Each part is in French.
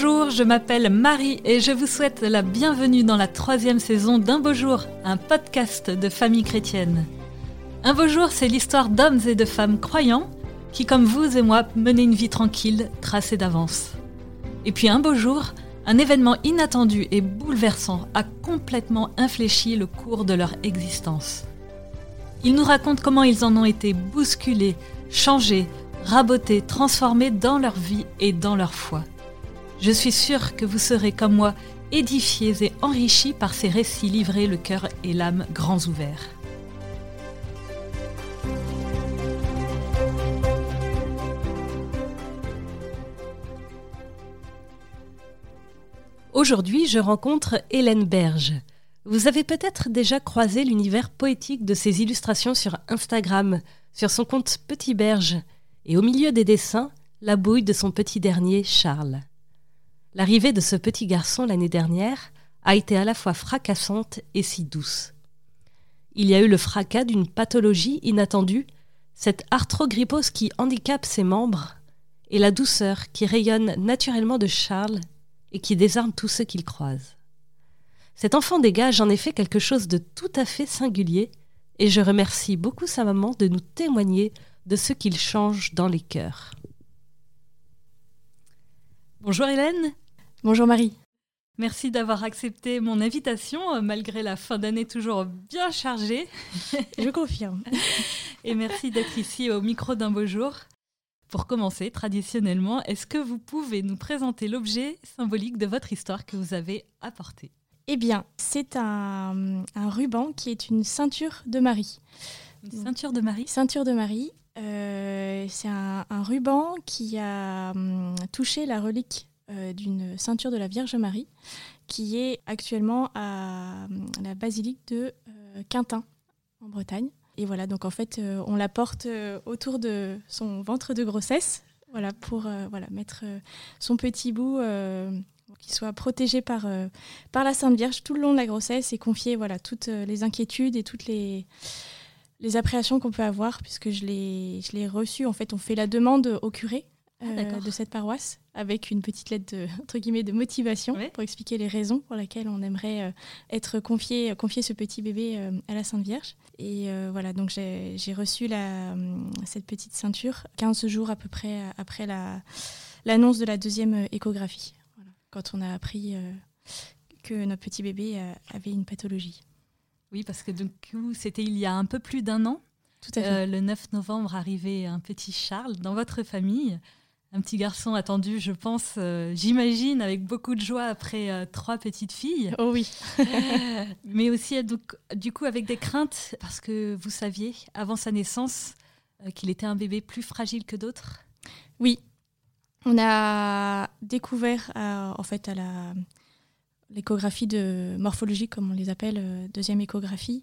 Bonjour, je m'appelle Marie et je vous souhaite la bienvenue dans la troisième saison d'Un beau jour, un podcast de famille chrétienne. Un beau jour, c'est l'histoire d'hommes et de femmes croyants qui, comme vous et moi, menaient une vie tranquille, tracée d'avance. Et puis un beau jour, un événement inattendu et bouleversant a complètement infléchi le cours de leur existence. Ils nous racontent comment ils en ont été bousculés, changés, rabotés, transformés dans leur vie et dans leur foi. Je suis sûre que vous serez comme moi édifiés et enrichis par ces récits livrés le cœur et l'âme grands ouverts. Aujourd'hui, je rencontre Hélène Berge. Vous avez peut-être déjà croisé l'univers poétique de ses illustrations sur Instagram, sur son compte Petit Berge, et au milieu des dessins, la bouille de son petit dernier, Charles. L'arrivée de ce petit garçon l'année dernière a été à la fois fracassante et si douce. Il y a eu le fracas d'une pathologie inattendue, cette arthrogrypose qui handicape ses membres, et la douceur qui rayonne naturellement de Charles et qui désarme tous ceux qu'il croise. Cet enfant dégage en effet quelque chose de tout à fait singulier, et je remercie beaucoup sa maman de nous témoigner de ce qu'il change dans les cœurs. Bonjour Hélène. Bonjour Marie. Merci d'avoir accepté mon invitation euh, malgré la fin d'année toujours bien chargée. Je confirme. Et merci d'être ici au micro d'un beau jour. Pour commencer, traditionnellement, est-ce que vous pouvez nous présenter l'objet symbolique de votre histoire que vous avez apporté? Eh bien, c'est un, ruban qui est une ceinture de Marie. Une ceinture de Marie? Ceinture de Marie. Euh, c'est un, ruban qui a hum, touché la relique d'une ceinture de la Vierge Marie, qui est actuellement à hum, la basilique de euh, Quintin, en Bretagne. Et voilà, donc en fait, euh, on la porte euh, autour de son ventre de grossesse, voilà, pour euh, voilà, mettre son petit bout qu'il soit protégé par, par la Sainte Vierge tout le long de la grossesse et confier voilà, toutes les inquiétudes et toutes les, les appréhensions qu'on peut avoir, puisque je l'ai reçu. En fait, on fait la demande au curé ah, de cette paroisse avec une petite lettre de, entre guillemets, de motivation pour expliquer les raisons pour lesquelles on aimerait euh, être confié, confier ce petit bébé euh, à la Sainte Vierge. Et euh, voilà, donc j'ai reçu la, cette petite ceinture 15 jours à peu près après l'annonce de la deuxième échographie, quand on a appris que notre petit bébé avait une pathologie. Oui, parce que c'était il y a un peu plus d'un an. Tout à fait. le 9 novembre arrivait un petit Charles dans votre famille un petit garçon attendu, je pense, euh, j'imagine, avec beaucoup de joie après euh, trois petites filles. Oh oui. Mais aussi, euh, donc, du coup, avec des craintes, parce que vous saviez, avant sa naissance, qu'il était un bébé plus fragile que d'autres. Oui. On a découvert, en fait, à la l'échographie de morphologie, comme on les appelle, deuxième échographie,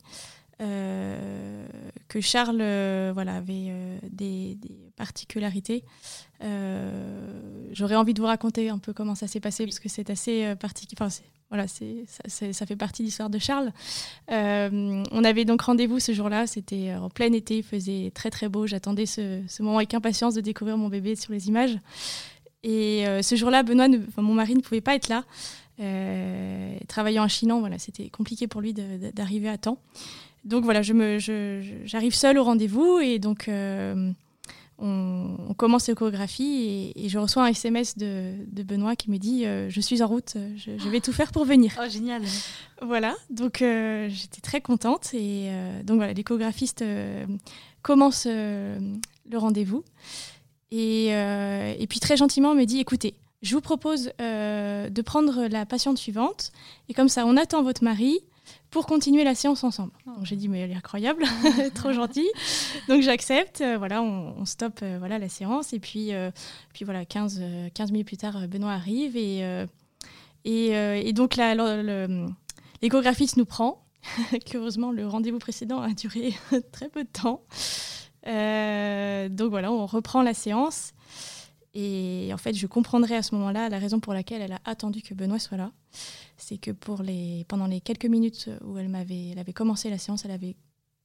euh, que Charles euh, voilà, avait euh, des, particularités. J'aurais envie de vous raconter un peu comment ça s'est passé, parce que c'est assez particulier. Enfin, voilà, c'est, ça, ça, fait partie de l'histoire de Charles. on avait donc rendez-vous ce jour-là, c'était en plein été, il faisait très très beau. J'attendais ce, ce, moment avec impatience de découvrir mon bébé sur les images. Et ce jour-là, Benoît, mon mari, ne pouvait pas être là. travaillant en Chinan, voilà, c'était compliqué pour lui d'arriver à temps donc voilà, j'arrive je seule au rendez-vous et donc euh, on, commence l'échographie et, je reçois un SMS de, Benoît qui me dit euh, Je suis en route, je, vais tout faire pour venir. Oh, génial Voilà, donc euh, j'étais très contente et donc voilà, l'échographiste commence le rendez-vous et, et, puis très gentiment me dit Écoutez, je vous propose de prendre la patiente suivante et comme ça on attend votre mari pour continuer la séance ensemble. Oh. J'ai dit, mais elle est incroyable, trop gentille. Donc j'accepte, euh, voilà, on, stoppe euh, voilà, la séance. Et puis, euh, puis voilà, 15, 15 minutes plus tard, Benoît arrive. Et, et, donc l'échographiste nous prend. Heureusement, le rendez-vous précédent a duré très peu de temps. donc voilà, on reprend la séance. Et en fait, je comprendrai à ce moment-là la raison pour laquelle elle a attendu que Benoît soit là. C'est que pour les, pendant les quelques minutes où elle, m'avait, elle avait commencé la séance, elle avait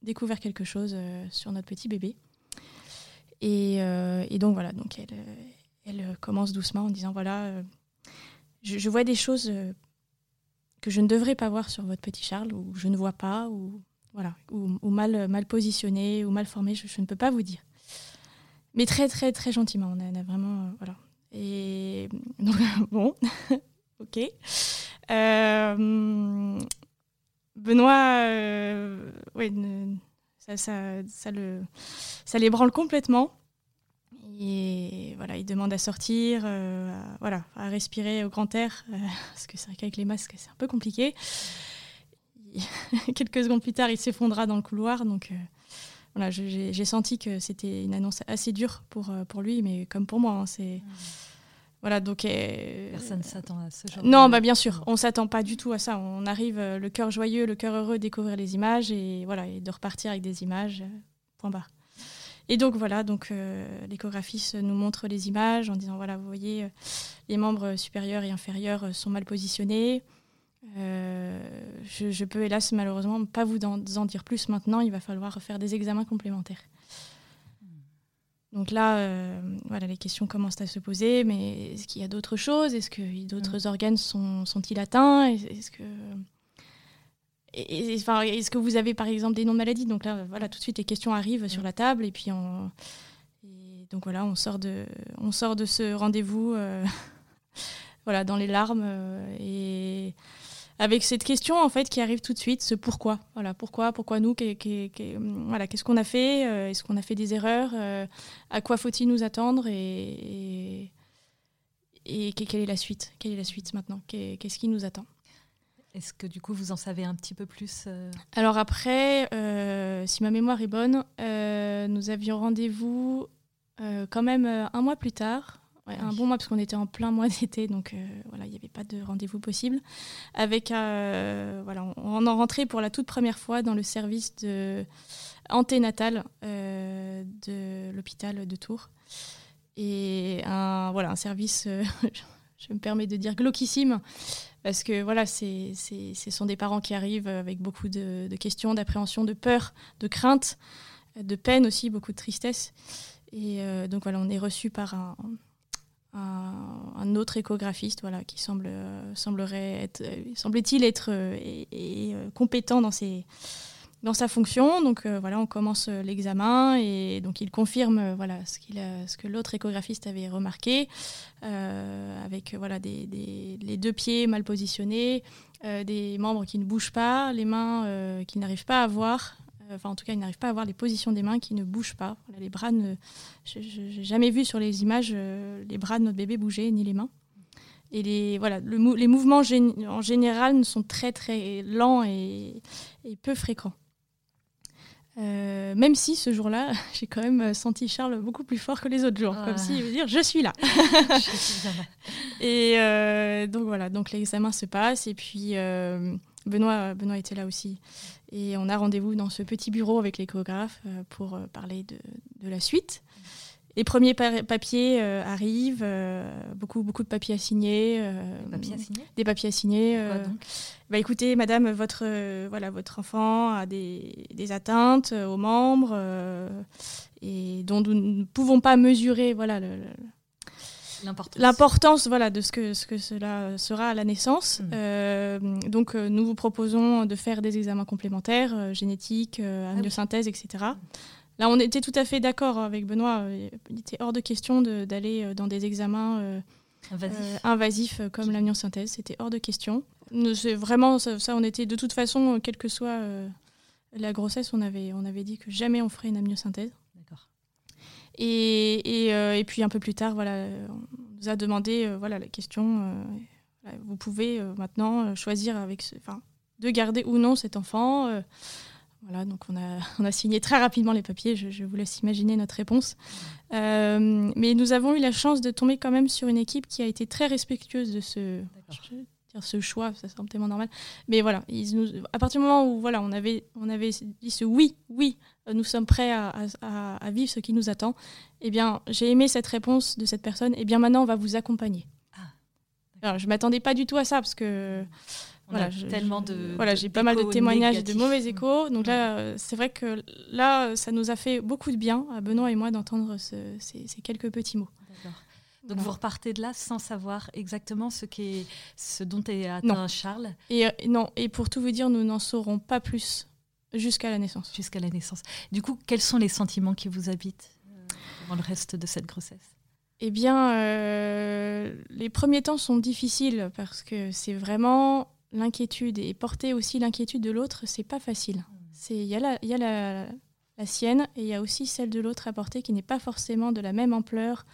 découvert quelque chose euh, sur notre petit bébé. Et, euh, et donc voilà, donc elle, elle, commence doucement en disant voilà, euh, je, vois des choses que je ne devrais pas voir sur votre petit Charles, ou je ne vois pas, ou voilà, ou, mal, mal positionné, ou mal formé, je, ne peux pas vous dire. Mais très, très, très gentiment. On a, vraiment. Euh, voilà. Et donc, bon, ok. Euh, Benoît, euh, ça, ça, ça, le, ça l'ébranle complètement. Et voilà, il demande à sortir, à, voilà, à respirer au grand air, parce que c'est vrai qu'avec les masques, c'est un peu compliqué. quelques secondes plus tard, il s'effondra dans le couloir. Donc euh, voilà, j'ai senti que c'était une annonce assez dure pour, euh, pour lui, mais comme pour moi. Hein, c'est. Mmh. Voilà, donc. Euh, Personne ne s'attend à ce genre Non, bah, bien sûr, on s'attend pas du tout à ça. On arrive le cœur joyeux, le cœur heureux, découvrir les images et, voilà, et de repartir avec des images, point barre. Et donc voilà, donc l'échographiste nous montre les images en disant voilà, vous voyez, les membres supérieurs et inférieurs sont mal positionnés. Euh, je, peux hélas malheureusement pas vous en, dire plus maintenant. Il va falloir faire des examens complémentaires. Donc là, euh, voilà, les questions commencent à se poser. Mais est-ce qu'il y a d'autres choses? Est-ce que d'autres mm. organes sont, sont-ils atteints? Est-ce que est-ce que vous avez par exemple des noms de maladies? Donc là, voilà, tout de suite les questions arrivent sur mm. la table et puis on, donc voilà, on sort de, on sort de ce rendez-vous, euh, voilà, dans les larmes et avec cette question en fait qui arrive tout de suite, ce pourquoi. Voilà, pourquoi, pourquoi nous, voilà, qu'est-ce qu'on a fait, euh, est-ce qu'on a fait des erreurs, euh, à quoi faut-il nous attendre et, et, quelle est la suite, quelle est la suite maintenant, qu'est-ce qui nous attend. Est-ce que du coup vous en savez un petit peu plus euh? Alors après, si ma mémoire est bonne, nous avions rendez-vous quand même un mois plus tard un bon mois parce qu'on était en plein mois d'été, donc euh, voilà, il n'y avait pas de rendez-vous possible. Avec, euh, voilà, on, en rentrait pour la toute première fois dans le service de anténatal euh, de l'hôpital de Tours. Et un, voilà, un service, je me permets de dire glauquissime, parce que voilà, c'est, ce sont des parents qui arrivent avec beaucoup de, de questions, d'appréhension, de peur, de crainte, de peine aussi, beaucoup de tristesse. Et donc voilà, on est reçu par un, un, autre échographiste voilà, qui semble, euh, semblerait euh, semblait-il être euh, compétent dans, sa fonction. Donc voilà, on commence l'examen et donc il confirme voilà, ce, qu'il que l'autre échographiste avait remarqué, avec voilà, les deux pieds mal positionnés, des membres qui ne bougent pas, les mains qui n'arrivent pas à voir, enfin en tout cas, il n'arrive pas à voir les positions des mains qui ne bougent pas. les bras ne, je n'ai jamais vu sur les images euh, les bras de notre bébé bouger, ni les mains. Et les, voilà, les mouvements en général sont très très lents et, peu fréquents. Euh, même si ce jour-là, j'ai quand même senti Charles beaucoup plus fort que les autres jours, comme ah. s'il veut dire je suis là. et euh, donc voilà, donc l'examen se passe et puis Benoît, Benoît était là aussi. Et on a rendez-vous dans ce petit bureau avec l'échographe euh, pour euh, parler de, la suite. Les premiers papiers euh, arrivent, beaucoup, beaucoup de papiers à signer. des papiers à signer? Des papiers à signer. bah, écoutez, madame, votre, voilà, votre enfant a des, des atteintes aux membres et dont nous ne pouvons pas mesurer voilà, le l'importance voilà, de ce que, ce que cela sera à la naissance. Mm. Euh, donc, euh, nous vous proposons de faire des examens complémentaires, euh, génétiques, ah amniosynthèse, etc. Là, on était tout à fait d'accord avec Benoît. Il était hors de question d'aller dans des examens invasifs, comme l'amniosynthèse. C'était hors de question. C'est vraiment ça, on était de toute façon, quelle que soit la grossesse, on avait, on avait dit que jamais on ferait une amniosynthèse. Et, et, euh, et, puis un peu plus tard, voilà, on nous a demandé euh, voilà, la question euh, vous pouvez maintenant choisir avec ce, de garder ou non cet enfant. Voilà, donc on a, on a signé très rapidement les papiers, je, vous laisse imaginer notre réponse. mais nous avons eu la chance de tomber quand même sur une équipe qui a été très respectueuse de ce, ce choix, ça semble tellement normal. Mais voilà, ils nous, à partir du moment où voilà, on, avait, on avait dit ce oui, oui, nous sommes prêts à, à, vivre ce qui nous attend, eh bien, j'ai aimé cette réponse de cette personne, eh bien maintenant, on va vous accompagner. Ah, Alors, je ne m'attendais pas du tout à ça, parce que... voilà, tellement de. Voilà, j'ai pas mal de témoignages et de mauvais échos. Donc là, euh, c'est vrai que là, ça nous a fait beaucoup de bien, à Benoît et moi, d'entendre ces, ces, quelques petits mots. Donc vous repartez de là sans savoir exactement ce, qui ce dont est atteint Charles et, Non, et pour tout vous dire, nous n'en saurons pas plus jusqu'à la naissance. Jusqu'à la naissance. Du coup, quels sont les sentiments qui vous habitent dans le reste de cette grossesse? Eh bien, euh, les premiers temps sont difficiles parce que c'est vraiment l'inquiétude et porter aussi l'inquiétude de l'autre, c'est pas facile. Il y a, la, y a la, la, sienne et il y a aussi celle de l'autre à porter qui n'est pas forcément de la même ampleur.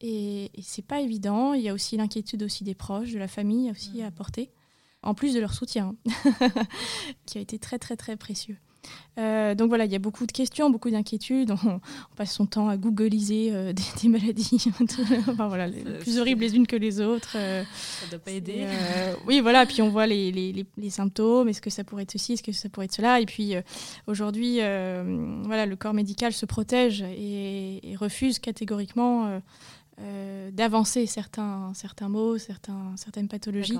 Et, et c'est pas évident. Il y a aussi l'inquiétude aussi des proches, de la famille aussi à porter, en plus de leur soutien, qui a été très très très précieux. Euh, donc voilà, il y a beaucoup de questions, beaucoup d'inquiétudes. On, passe son temps à googliser euh, des, maladies, enfin, voilà, les, plus horribles les unes que les autres. Euh, ça ne doit pas aider. oui, voilà, puis on voit les, les, les, symptômes, est-ce que ça pourrait être ceci, est-ce que ça pourrait être cela? Et puis aujourd'hui, voilà, le corps médical se protège et, et refuse catégoriquement d'avancer certains, certains mots, certains, certaines pathologies.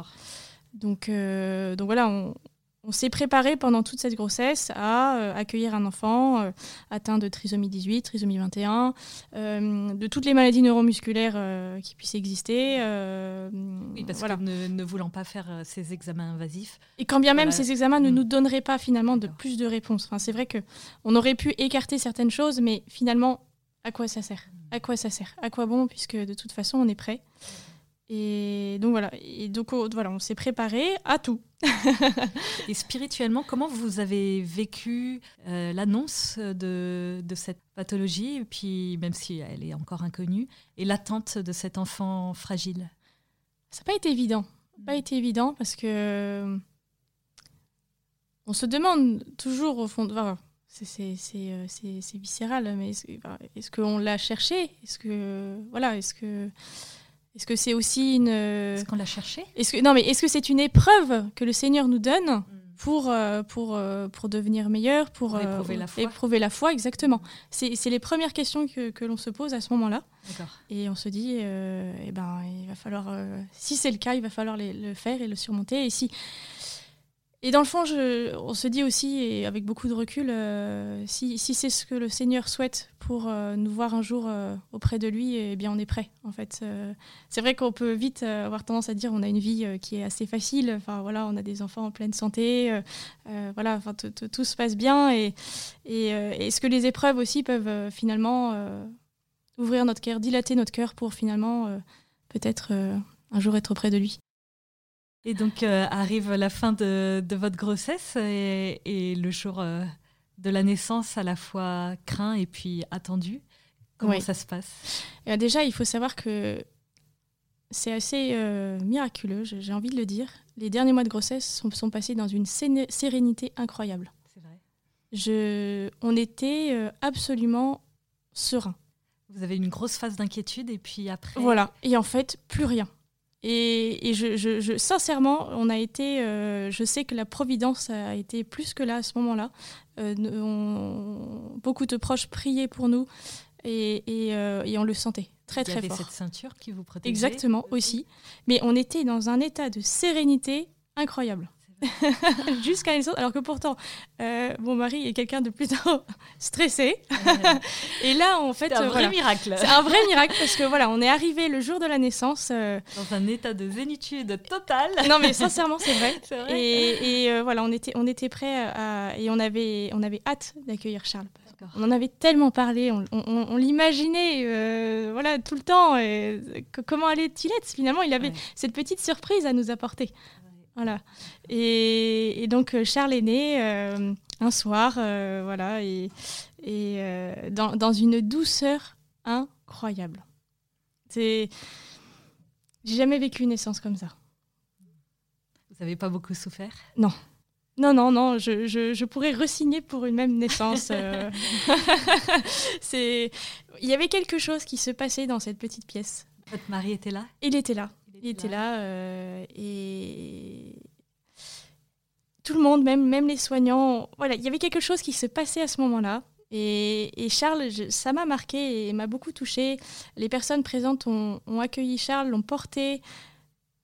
Donc, donc voilà, on, on s'est préparé pendant toute cette grossesse à euh, accueillir un enfant euh, atteint de trisomie 18, trisomie 21, euh, de toutes les maladies neuromusculaires qui puissent exister. oui, parce que ne, voulant pas faire ces examens invasifs. Et quand bien même ces examens ne mm. nous donneraient pas finalement de plus de réponses. Enfin, c'est vrai qu'on aurait pu écarter certaines choses, mais finalement, à quoi ça sert? À quoi ça sert? À quoi bon Puisque de toute façon, on est prêt. Et donc voilà, et donc oh, voilà, on s'est préparé à tout. et spirituellement, comment vous avez vécu euh, l'annonce de, de, cette pathologie, et puis même si elle est encore inconnue, et l'attente de cet enfant fragile? Ça n'a pas été évident. Pas été évident parce que on se demande toujours au fond de. Enfin, euh, c'est viscéral, mais est-ce qu'on l'a cherché? Est-ce que voilà, est-ce que est-ce que c'est aussi une. Est-ce qu'on l'a cherché? est-ce que... Non, mais est-ce que c'est une épreuve que le Seigneur nous donne hmm. pour, euh, pour, euh, pour devenir meilleur, pour, pour éprouver, la foi. éprouver la foi Exactement. C'est, les premières questions que, que l'on se pose à ce moment-là. Et on se dit, eh ben, il va falloir. si c'est le cas, il va falloir le faire et le surmonter. Et si et dans le fond, je, on se dit aussi, et avec beaucoup de recul, euh, si, si c'est ce que le Seigneur souhaite pour euh, nous voir un jour euh, auprès de lui, eh bien on est prêt. En fait, c'est vrai qu'on peut vite avoir tendance à dire on a une vie qui est assez facile. Enfin voilà, on a des enfants en pleine santé. voilà, tout se passe bien. Et, et est-ce que les épreuves aussi peuvent finalement ouvrir notre cœur, dilater notre cœur pour finalement peut-être un jour être auprès de lui? Et donc euh, arrive la fin de, votre grossesse et, le jour euh, de la naissance à la fois craint et puis attendu. Comment ça se passe? Eh Déjà, il faut savoir que c'est assez euh, miraculeux, j'ai envie de le dire. Les derniers mois de grossesse sont, sont passés dans une sérénité incroyable. C'est vrai. Je, on était absolument serein. Vous avez une grosse phase d'inquiétude et puis après. Voilà. Et en fait, plus rien. Et, je, sincèrement, on a été, euh, je sais que la providence a été plus que là à ce moment-là. Euh, beaucoup de proches priaient pour nous et, euh, et on le sentait très très fort. cette ceinture qui vous protégeait. Exactement aussi. Mais on était dans un état de sérénité incroyable. jusqu'à naissance, alors que pourtant, euh, mon mari est quelqu'un de plutôt stressé. et là, en fait, c'est un vrai miracle. C'est un vrai miracle parce que voilà, on est arrivé le jour de la naissance euh, dans un état de zénitude totale. non, mais sincèrement, c'est vrai. Et, euh, voilà, on était, on était prêts et on avait, on avait hâte d'accueillir Charles. On en avait tellement parlé, on, l'imaginait, voilà, tout le temps. Et, comment allait-il être Finalement, il avait cette petite surprise à nous apporter. Voilà. Et, donc euh, Charles est né euh, un soir, euh, voilà, et, dans, une douceur incroyable. C'est, j'ai jamais vécu une naissance comme ça. Vous n'avez pas beaucoup souffert? Non. Non, non, non, je, je, pourrais resigner pour une même naissance. c'est... Il y avait quelque chose qui se passait dans cette petite pièce. Votre mari était là? Il était là. Il était là euh, et tout le monde, même, même les soignants, voilà, il y avait quelque chose qui se passait à ce moment-là. Et, Charles, ça m'a marqué et m'a beaucoup touché. Les personnes présentes ont, accueilli Charles, l'ont porté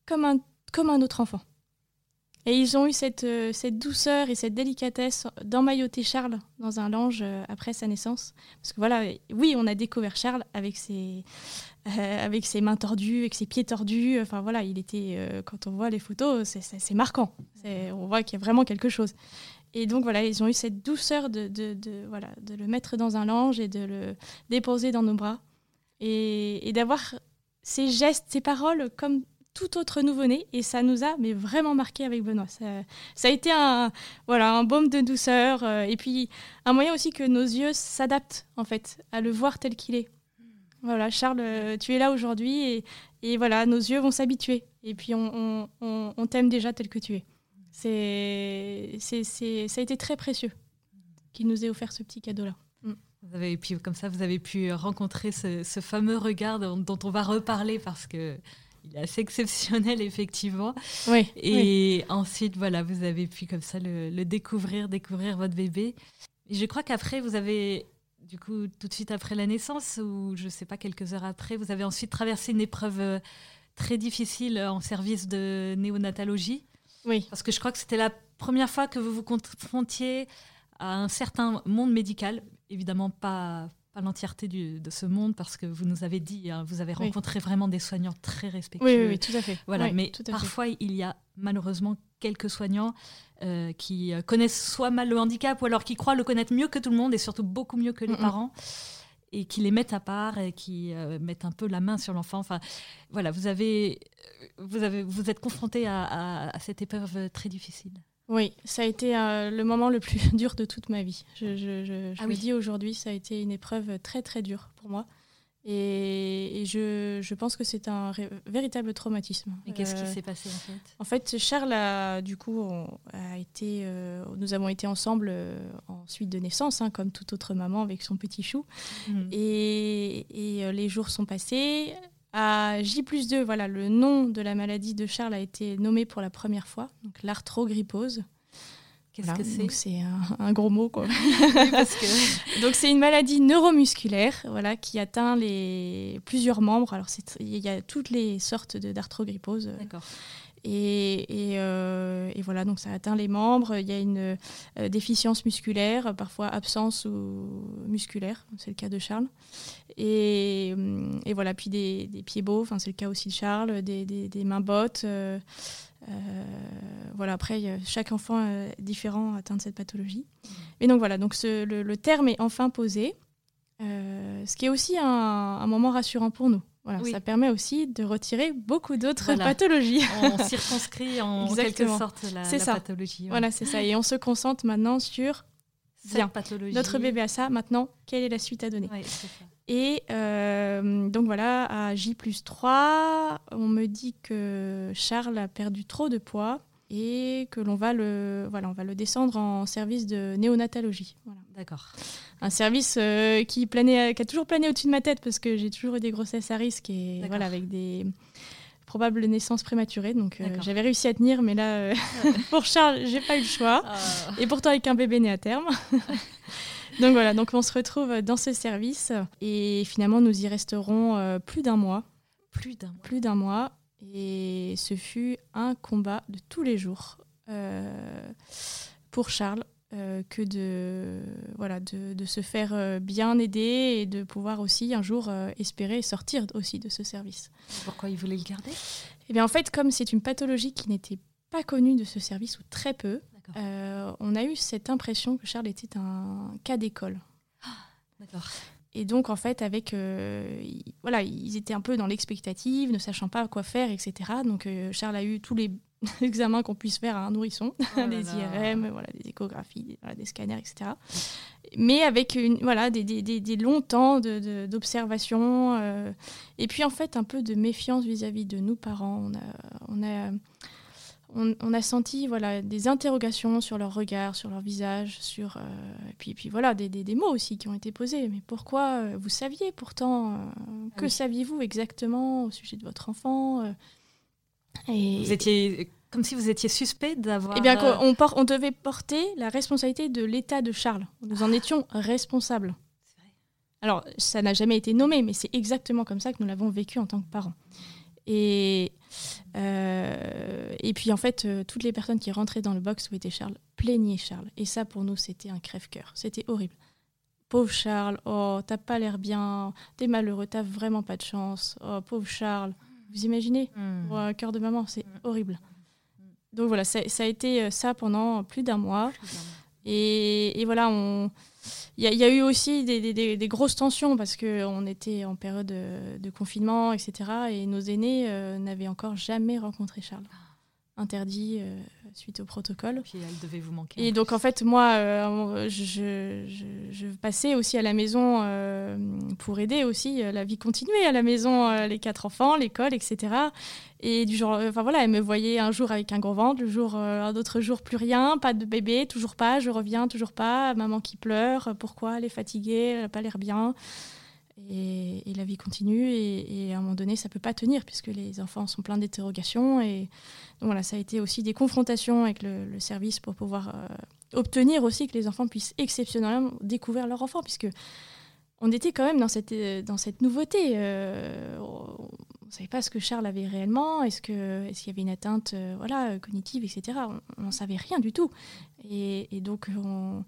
comme un, comme un autre enfant. Et ils ont eu cette, euh, cette douceur et cette délicatesse d'emmailloter Charles dans un lange euh, après sa naissance. Parce que voilà, oui, on a découvert Charles avec ses, euh, mains tordues, avec ses pieds tordus. Enfin voilà, il était, quand on voit les photos, c'est marquant. On voit qu'il y a vraiment quelque chose. Et donc voilà, ils ont eu cette douceur de, de, de, voilà, de le mettre dans un lange et de le déposer dans nos bras. Et, et d'avoir ces gestes, ces paroles comme tout autre nouveau-né et ça nous a mais vraiment marqué avec Benoît. Ça, a été un, voilà, un baume de douceur euh, et puis un moyen aussi que nos yeux s'adaptent en fait à le voir tel qu'il est. Voilà, Charles, euh, tu es là aujourd'hui et, et, voilà, nos yeux vont s'habituer et puis on, on, on, t'aime déjà tel que tu es. C'est, ça a été très précieux qu'il nous ait offert ce petit cadeau-là. Mm. Vous avez, et puis comme ça, vous avez pu rencontrer ce, fameux regard dont on va reparler parce que il est assez exceptionnel, effectivement. Oui. Et ensuite, voilà, vous avez pu comme ça le, découvrir, découvrir votre bébé. Et je crois qu'après, vous avez, du coup, tout de suite après la naissance, ou je ne sais pas, quelques heures après, vous avez ensuite traversé une épreuve euh, très difficile en service de néonatologie. Oui. Parce que je crois que c'était la première fois que vous vous confrontiez à un certain monde médical, évidemment pas à l'entièreté de ce monde parce que vous nous avez dit, hein, vous avez rencontré vraiment des soignants très respectueux. Oui, oui, tout à fait. Voilà, mais parfois il y a malheureusement quelques soignants euh, qui euh, connaissent soit mal le handicap ou alors qui croient le connaître mieux que tout le monde et surtout beaucoup mieux que les parents et qui les mettent à part et qui euh, mettent un peu la main sur l'enfant. Enfin, voilà, vous avez, vous avez, vous êtes confronté à cette épreuve très difficile. Oui, ça a été euh, le moment le plus dur de toute ma vie. Je, je, je, je ah dis aujourd'hui, ça a été une épreuve très très dure pour moi. Et, je, pense que c'est un véritable traumatisme. Et qu'est-ce qui euh, s'est passé en fait? En fait, Charles, a, du coup, a été, euh, nous avons été ensemble en suite de naissance, hein, comme toute autre maman avec son petit chou. Mmh. Et, et les jours sont passés. À J plus 2, voilà, le nom de la maladie de Charles a été nommé pour la première fois, donc l'arthrogrypose. Qu'est-ce que c'est C'est un, gros mot, quoi. donc c'est une maladie neuromusculaire, voilà, qui atteint les plusieurs membres. Alors il y a toutes les sortes d'arthrogrypose. D'accord. Et, euh, et, voilà, donc ça atteint les membres. Il y a une euh, déficience musculaire, parfois absence ou musculaire, c'est le cas de Charles. Et, et voilà, puis des, pieds beaux, c'est le cas aussi de Charles, des, mains bottes. Euh, voilà, après, chaque enfant est différent atteint de cette pathologie. Mais donc voilà, donc le, terme est enfin posé, ce qui est aussi un moment rassurant pour nous. Voilà, Ça permet aussi de retirer beaucoup d'autres pathologies. On circonscrit en quelque sorte la, la pathologie. Voilà, c'est ça. Et on se concentre maintenant sur pathologie. notre bébé a ça. Maintenant, quelle est la suite à donner Et euh, donc voilà, à J plus 3, on me dit que Charles a perdu trop de poids et que l'on va le voilà, on va le descendre en service de néonatologie. Voilà. D'accord. Un service euh, qui planait, qui a toujours plané au-dessus de ma tête parce que j'ai toujours eu des grossesses à risque et voilà avec des probables naissances prématurées. Donc euh, j'avais réussi à tenir, mais là euh, pour Charles, j'ai pas eu le choix. Ah. Et pourtant avec un bébé né à terme. donc voilà, donc on se retrouve dans ce service et finalement nous y resterons plus d'un mois. Plus d'un mois. Plus d'un mois. Et ce fut un combat de tous les jours pour Charles euh, que de, voilà, de, de, se faire euh, bien aider et de pouvoir aussi un jour euh, espérer sortir aussi de ce service. Pourquoi il voulait le garder? Eh bien en fait, comme c'est une pathologie qui n'était pas connue de ce service ou très peu, on a eu cette impression que Charles était un cas d'école. Ah, d'accord. Et donc, en fait, avec. voilà, ils étaient un peu dans l'expectative, ne sachant pas quoi faire, etc. Donc, Charles a eu tous les examens qu'on puisse faire à un nourrisson, oh des IRM, voilà, des échographies, des, scanners, etc. Mais avec une, voilà, des, des, des longs temps d'observation. De, euh, et puis en fait un peu de méfiance vis-à-vis de nous parents. On a, on a, on, a senti voilà, des interrogations sur leur regard, sur leur visage, sur, euh, et puis, puis voilà, des, des, mots aussi qui ont été posés. Mais pourquoi euh, Vous saviez pourtant, ah que saviez-vous exactement au sujet de votre enfant vous étiez comme si vous étiez suspect d'avoir. Eh bien, euh, on, on devait porter la responsabilité de l'état de Charles. Nous en étions responsables. Alors, ça n'a jamais été nommé, mais c'est exactement comme ça que nous l'avons vécu en tant que parents. Et, et puis en fait, toutes les personnes qui rentraient dans le box où était Charles plaignaient Charles. Et ça, pour nous, c'était un crève-cœur. C'était horrible. Pauvre Charles, oh, t'as pas l'air bien, t'es malheureux, t'as vraiment pas de chance. Oh, pauvre Charles. Vous imaginez mmh. Pour un cœur de maman, c'est mmh. horrible. Donc voilà, ça, a été euh, ça pendant plus d'un mois. Et, voilà, il y, a eu aussi des, grosses tensions parce qu'on était en période de, confinement, etc. Et nos aînés euh, n'avaient encore jamais rencontré Charles. Interdit, euh, suite au protocole. Puis elle devait vous manquer. Et donc en fait, moi, euh, je, je, passais aussi à la maison euh, pour aider aussi la vie continuer à la maison, les quatre enfants, l'école, etc. Et du jour, enfin voilà, elle me voyait un jour avec un gros ventre, le jour, un autre jour plus rien, pas de bébé, toujours pas, je reviens, toujours pas, maman qui pleure, pourquoi, elle est fatiguée, elle n'a pas l'air bien. Et, la vie continue et, à un moment donné, ça peut pas tenir puisque les enfants sont pleins d'interrogations. Et voilà, ça a été aussi des confrontations avec le, service pour pouvoir euh, obtenir aussi que les enfants puissent exceptionnellement découvrir leur enfant puisque on était quand même dans cette, dans cette nouveauté. Euh, on ne savait pas ce que Charles avait réellement, est-ce qu'il est y avait une atteinte euh, voilà, cognitive, etc. On n'en savait rien du tout. Et, et donc, on,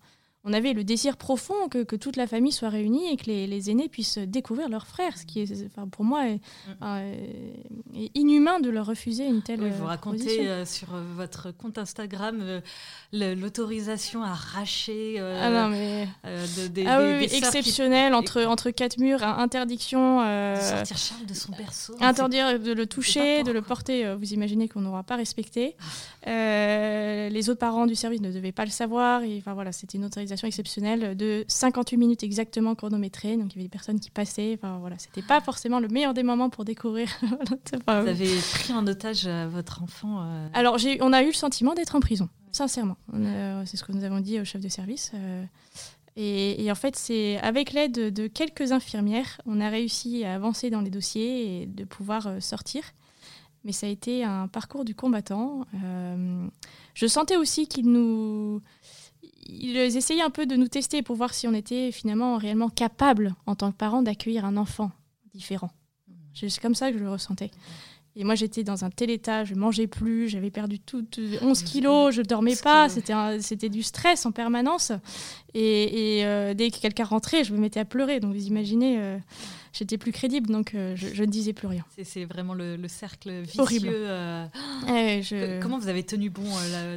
on avait le désir profond que, toute la famille soit réunie et que les, aînés puissent découvrir leurs frères, ce qui est, enfin, pour moi, est, mm. inhumain de leur refuser une telle. Oui, vous racontez euh, sur euh, votre compte Instagram euh, l'autorisation à arracher ah non, mais... des, ah oui, exceptionnel entre, entre quatre murs, interdiction. de sortir Charles de son berceau. Interdire de le toucher, de le porter. vous imaginez qu'on n'aura pas respecté. Les autres parents du service ne devaient pas le savoir. Et, enfin voilà, c'était une autorisation exceptionnelle de 58 minutes exactement chronométrées. Donc il y avait des personnes qui passaient. Enfin voilà, c'était pas forcément le meilleur des moments pour découvrir. Vous avez pris en otage euh, votre enfant euh Alors on a eu le sentiment d'être en prison, sincèrement. C'est ce que nous avons dit au chef de service. Euh, et, en fait, c'est avec l'aide de, quelques infirmières, on a réussi à avancer dans les dossiers et de pouvoir sortir. Mais ça a été un parcours du combattant. je sentais aussi qu'il nous ils essayaient un peu de nous tester pour voir si on était finalement réellement capable en tant que parent d'accueillir un enfant différent. C'est comme ça que je le ressentais. Et moi, j'étais dans un tel état, je mangeais plus, j'avais perdu tout, 11 kilos, je dormais pas, c'était du stress en permanence. Et, euh, dès que quelqu'un rentrait, je me mettais à pleurer. Donc vous imaginez, euh, j'étais plus crédible, donc euh, je, ne disais plus rien. C'est vraiment le, cercle vicieux. Eh, comment vous avez tenu bon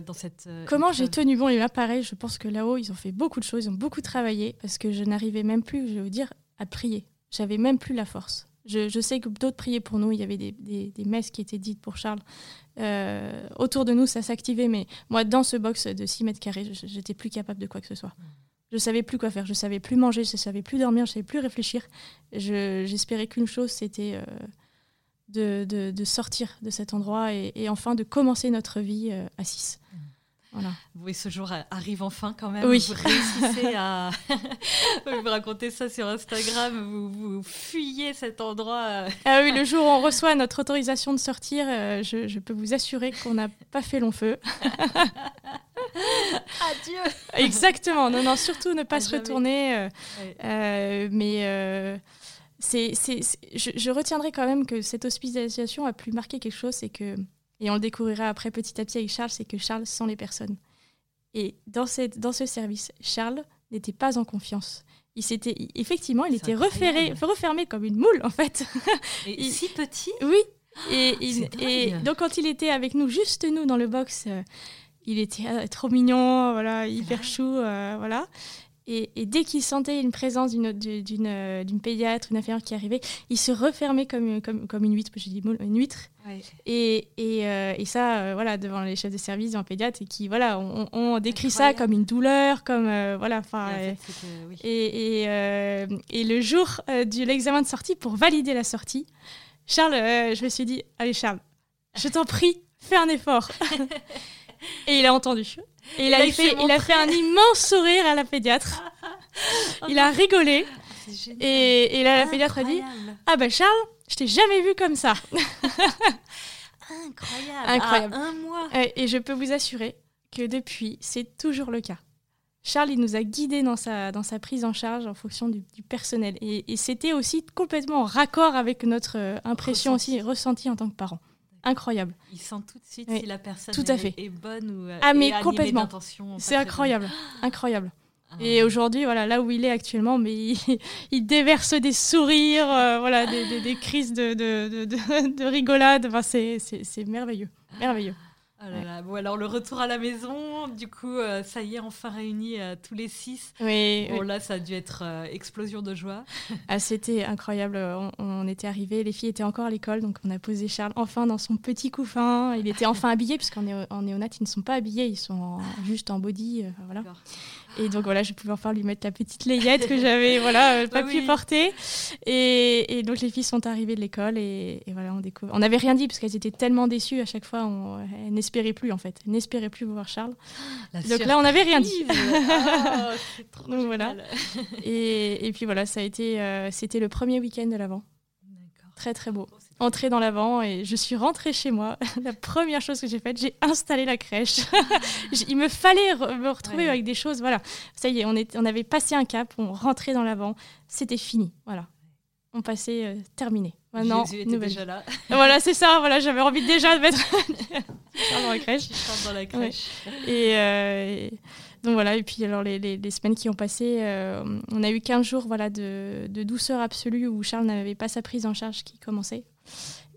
dans cette... comment j'ai tenu bon Et là, pareil, je pense que là-haut, ils ont fait beaucoup de choses, ils ont beaucoup travaillé, parce que je n'arrivais même plus, je vais vous dire, à prier. J'avais même plus la force. Je, sais que d'autres priaient pour nous. Il y avait des, messes qui étaient dites pour Charles. Euh, autour de nous, ça s'activait. Mais moi, dans ce box de 6 mètres carrés, j'étais plus capable de quoi que ce soit. Je savais plus quoi faire. Je savais plus manger. Je savais plus dormir. Je savais plus réfléchir. J'espérais qu'une chose, c'était euh, de, de, sortir de cet endroit et, enfin de commencer notre vie euh, à 6. Voilà. Oui, ce jour arrive enfin quand même. Oui. Vous réussissez à vous raconter ça sur Instagram. Vous, vous, fuyez cet endroit. Euh. Ah oui, le jour où on reçoit notre autorisation de sortir, euh, je, peux vous assurer qu'on n'a pas fait long feu. Adieu. Exactement. Non, non, surtout ne pas se retourner. Euh, mais c'est, je, je, retiendrai quand même que cette hospitalisation a pu marquer quelque chose, c'est que et on le découvrira après petit à petit avec Charles, c'est que Charles sent les personnes. Et dans, cette, dans ce service, Charles n'était pas en confiance. Il s'était effectivement, il était referré, refermé comme une moule en fait. Et si petit? Oui. Et, ah, et, donc quand il était avec nous, juste nous dans le box, euh, il était euh, trop mignon, voilà, hyper chou, euh, voilà. Et, dès qu'il sentait une présence d'une, d'une, pédiatre, une infirmière qui arrivait, il se refermait comme, comme, comme une huître, je dis une huître. Et, et, euh, et, ça, euh, voilà, devant les chefs de service, en pédiatre, et qui, voilà, on, décrit ça comme une douleur, comme, euh, voilà, enfin. Et, et, le jour de l'examen de sortie, pour valider la sortie, Charles, je me suis dit, allez Charles, je t'en prie, fais un effort. et il a entendu. Et il, a, fait, il a fait un immense sourire à la pédiatre. il a rigolé. Ah, et, et, là, la pédiatre a dit Ah ben Charles, je t'ai jamais vu comme ça. Incroyable. Incroyable. un mois. Et, je peux vous assurer que depuis, c'est toujours le cas. Charles, il nous a guidés dans sa, dans sa prise en charge en fonction du, personnel. Et, c'était aussi complètement en raccord avec notre euh, impression aussi ressentie en tant que parents. Incroyable. Il sent tout de suite si la personne tout à fait. Est, bonne ou ah, mais complètement. C'est incroyable, incroyable. Ah. Et aujourd'hui, voilà, là où il est actuellement, mais il, déverse des sourires, euh, voilà, des, crises de, de, de, rigolade. Enfin, c'est merveilleux, merveilleux. Oh bon, alors le retour à la maison, du coup, euh, ça y est, enfin réunis euh, tous les six. Oui. Bon, là, ça a dû être explosion de joie. Ah, c'était incroyable. On, était arrivés, les filles étaient encore à l'école, donc on a posé Charles enfin dans son petit couffin. Il était enfin habillé, puisqu'en néonat, ils ne sont pas habillés, ils sont juste en body. voilà. Et donc voilà, je pouvais enfin lui mettre la petite layette que j'avais voilà, euh, pas pu porter. Et, et, donc les filles sont arrivées de l'école et, voilà, on découvre. On n'avait rien dit parce qu'elles étaient tellement déçues à chaque fois, on, elles n'espéraient plus en fait, elles n'espéraient plus voir Charles. donc là, on n'avait rien dit. Trop donc voilà. Et, et, puis voilà, ça a été, euh, c'était le premier week-end de l'avant. Très très beau entrer dans l'avant et je suis rentrée chez moi. la première chose que j'ai faite, j'ai installé la crèche. Il me fallait me retrouver avec des choses. Voilà, ça y est, on, est, on avait passé un cap, on rentrait dans l'avant, c'était fini. Voilà, on passait euh, terminé. Maintenant, Jésus était déjà là. voilà, c'est ça. Voilà, j'avais envie déjà de mettre dans la crèche. dans la crèche. Et, euh, donc voilà, et puis alors les, les, semaines qui ont passé, euh, on a eu 15 jours voilà, de, de douceur absolue où Charles n'avait pas sa prise en charge qui commençait.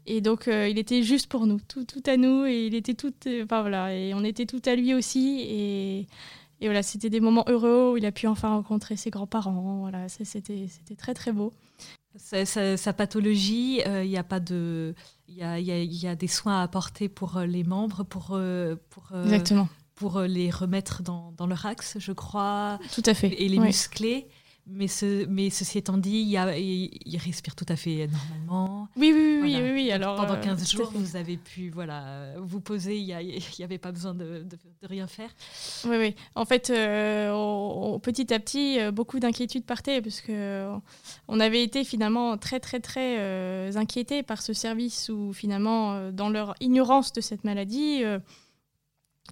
Et donc, euh, il était juste pour nous, tout, tout à nous, et il était tout, euh, enfin voilà, et on était tout à lui aussi, et, et voilà, c'était des moments heureux où il a pu enfin rencontrer ses grands-parents, voilà, c'était, c'était très très beau. Sa, pathologie, il y a pas de, il y a, y, y a, des soins à apporter pour les membres, pour, pour Exactement pour euh, les remettre dans, dans, leur axe, je crois. Tout à fait. Et les muscler. Mais, ce, mais ceci étant dit, il, y a, il, respire tout à fait normalement. Oui, oui, oui, oui, oui, Alors, pendant 15 euh, jours, vous avez pu voilà, vous poser, il n'y avait pas besoin de, de, rien faire. Oui, oui. En fait, euh, petit à petit, beaucoup d'inquiétudes partaient, parce que on avait été finalement très, très, très inquiétés par ce service où finalement, dans leur ignorance de cette maladie,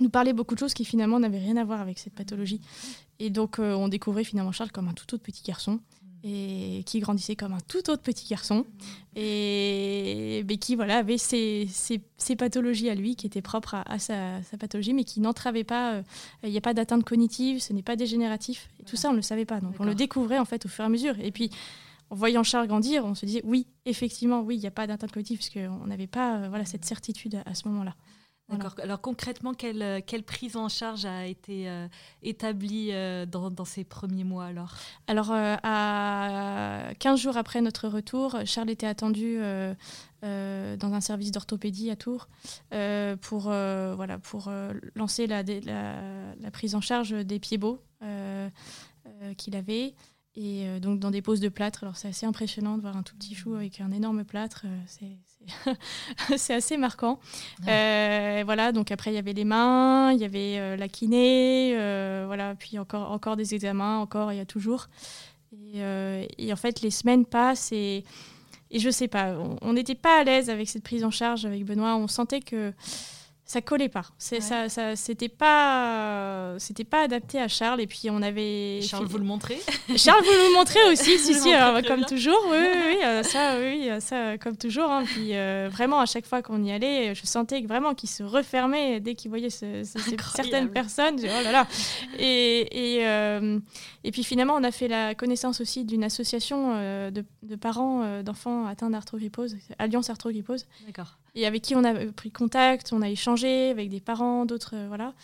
nous parlait beaucoup de choses qui finalement n'avaient rien à voir avec cette pathologie. Et donc euh, on découvrait finalement Charles comme un tout autre petit garçon et qui grandissait comme un tout autre petit garçon et mais qui voilà avait ses, pathologies à lui qui étaient propres à, sa, pathologie mais qui n'entravaient pas euh, il n'y a pas d'atteinte cognitive ce n'est pas dégénératif. Et tout ça on ne le savait pas. Donc on le découvrait en fait au fur et à mesure. Et puis en voyant Charles grandir on se disait oui effectivement oui il n'y a pas d'atteinte cognitive parce qu'on n'avait pas euh, voilà cette certitude à ce moment Alors concrètement, quelle, euh, quelle, prise en charge a été euh, établie euh, dans, dans, ces premiers mois alors? Alors à 15 jours après notre retour, Charles était attendu dans un service d'orthopédie à Tours pour, voilà, pour lancer la, la, la, prise en charge des pieds beaux qu'il avait. Et euh, donc dans des poses de plâtre, alors c'est assez impressionnant de voir un tout petit chou avec un énorme plâtre, euh, c'est assez marquant. Euh, voilà, donc après il y avait les mains, il y avait la kiné, voilà, puis encore, encore des examens, encore, il y a toujours. Et, et en fait les semaines passent et, et je sais pas, on n'était pas à l'aise avec cette prise en charge avec Benoît, on sentait que ça collait pas. C'est ça, ça c'était pas, c'était pas adapté à Charles. Et puis on avait. Charles vous le montrer. Charles vous le montrer aussi, si si, comme toujours, oui, oui, oui ça, oui, ça, comme toujours. Hein. Puis euh, vraiment à chaque fois qu'on y allait, je sentais vraiment qu'il se refermait dès qu'il voyait certaines personnes. Oh là là. Et et, euh, et puis finalement, on a fait la connaissance aussi d'une association euh, de, de, parents d'enfants atteints d'arthrogrypose, Alliance Arthrogrypose. D'accord et avec qui on a pris contact, on a échangé avec des parents, d'autres, euh, voilà.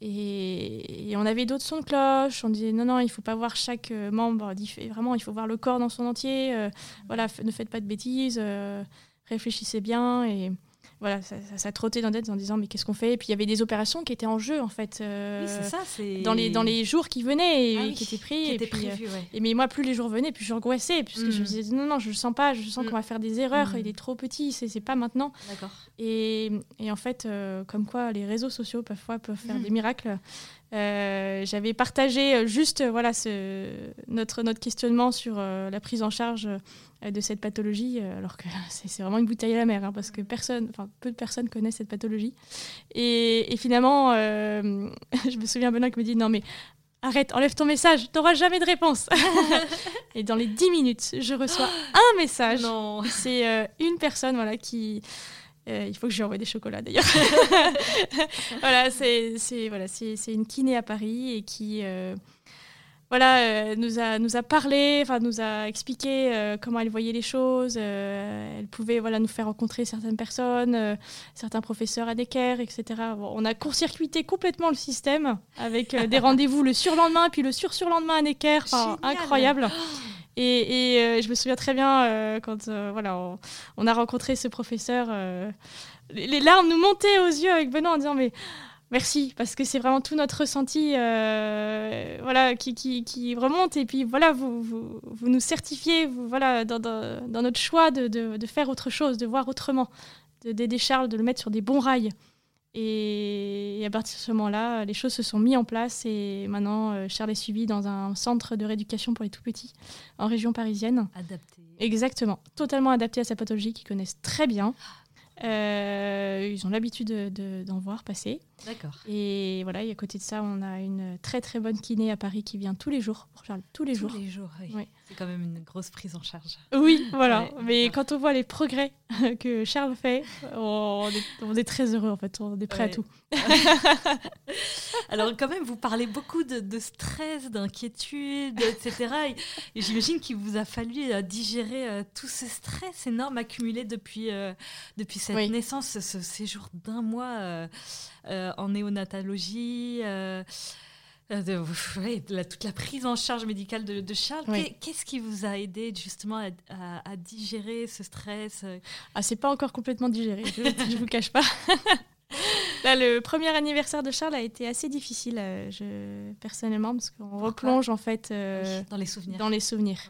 Et, on avait d'autres sons de cloche. On disait non, non, il faut pas voir chaque euh, membre. Vraiment, il faut voir le corps dans son entier. Euh, voilà, ne faites pas de bêtises, réfléchissez bien et voilà, ça, ça, trottait dans tête en disant mais qu'est-ce qu'on fait? Et puis il y avait des opérations qui étaient en jeu en fait. Euh, oui, ça, dans les dans les jours qui venaient et ah qui étaient pris. et, puis, euh, et mais moi plus les jours venaient, plus j'angoissais puisque je me mm. disais non non je le sens pas, je sens mm. qu'on va faire des erreurs. Mm. Il est trop petit, c'est pas maintenant. D'accord. Et, et, en fait euh, comme quoi les réseaux sociaux parfois peuvent faire des miracles. J'avais partagé juste voilà ce, notre notre questionnement sur la prise en charge euh, de cette pathologie, euh, alors que c'est vraiment une bouteille à la mer, hein, parce que personne, peu de personnes connaissent cette pathologie. Et, finalement, euh, je me souviens Benoît qui me dit non mais arrête, enlève ton message, tu n'auras jamais de réponse. et dans les 10 minutes, je reçois un message. C'est une personne voilà qui il faut que je lui envoie des chocolats d'ailleurs. voilà, c'est voilà, une kiné à Paris et qui, voilà, euh, nous, a, nous a parlé, enfin, nous a expliqué euh, comment elle voyait les choses. Euh, elle pouvait voilà, nous faire rencontrer certaines personnes, certains professeurs à Decker, etc. on a court-circuité complètement le système avec des rendez-vous le surlendemain, puis le sur-surlendemain à Decker. incroyable. Et, et je me souviens très bien quand voilà, on, a rencontré ce professeur, les larmes nous montaient aux yeux avec Benoît en disant mais merci parce que c'est vraiment tout notre ressenti euh, voilà qui, qui, remonte. Et puis voilà vous, vous, vous nous certifiez vous, voilà dans, dans, notre choix de, de, faire autre chose de voir autrement d'aider Charles de le mettre sur des bons rails et, à partir de ce moment-là les choses se sont mises en place et maintenant euh, Charles est suivi dans un centre de rééducation pour les tout petits en région parisienne. Adapté. Exactement. Totalement adapté à sa pathologie qu'ils connaissent très bien. Euh, ils ont l'habitude d'en voir passer. D'accord. Et voilà, et à côté de ça, on a une très très bonne kiné à Paris qui vient tous les jours pour Charles, tous les jours. Tous les jours, oui. C'est quand même une grosse prise en charge. Oui, voilà. Mais quand on voit les progrès que Charles fait, on est, très heureux en fait, on est prêt à tout. Alors quand même, vous parlez beaucoup de, stress, d'inquiétude, etc. Et, j'imagine qu'il vous a fallu euh, digérer euh, tout ce stress énorme accumulé depuis, depuis cette naissance, ce séjour d'un mois euh, euh, en néonatologie. Euh, toute la prise en charge médicale de, Charles. Qu'est-ce qui vous a aidé justement à, digérer ce stress Ah, c'est pas encore complètement digéré, je, ne vous cache pas. le premier anniversaire de Charles a été assez difficile, je, personnellement, parce qu'on replonge en fait dans les souvenirs. Dans les souvenirs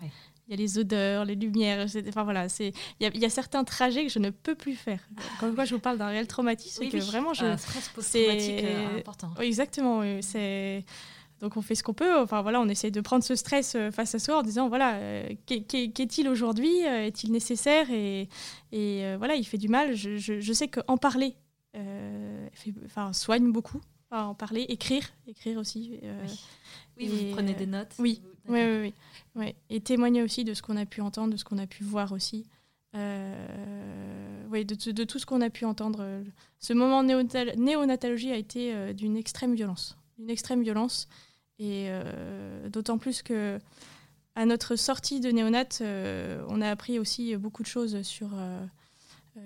il y a les odeurs, les lumières. Enfin voilà, c'est il y, a certains trajets que je ne peux plus faire. Quand je vous parle d'un réel traumatisme, c'est que vraiment je un stress post-traumatique euh, important. Oui, exactement. C'est donc on fait ce qu'on peut. Enfin voilà, on essaie de prendre ce stress euh, face à soi en disant voilà, euh, qu'est-il aujourd'hui Est-il nécessaire Et, et voilà, il fait du mal. Je, je, sais qu'en parler, enfin soigne beaucoup. en parler, écrire, écrire aussi. Oui, vous prenez des notes. Oui, oui, oui, oui. Ouais. Et témoigner aussi de ce qu'on a pu entendre, de ce qu'on a pu voir aussi. Euh, oui, de, de, tout ce qu'on a pu entendre. Ce moment néonatal néonatologie a été euh, d'une extrême violence. D'une extrême violence. Et euh, d'autant plus que à notre sortie de néonat, on a appris aussi beaucoup de choses sur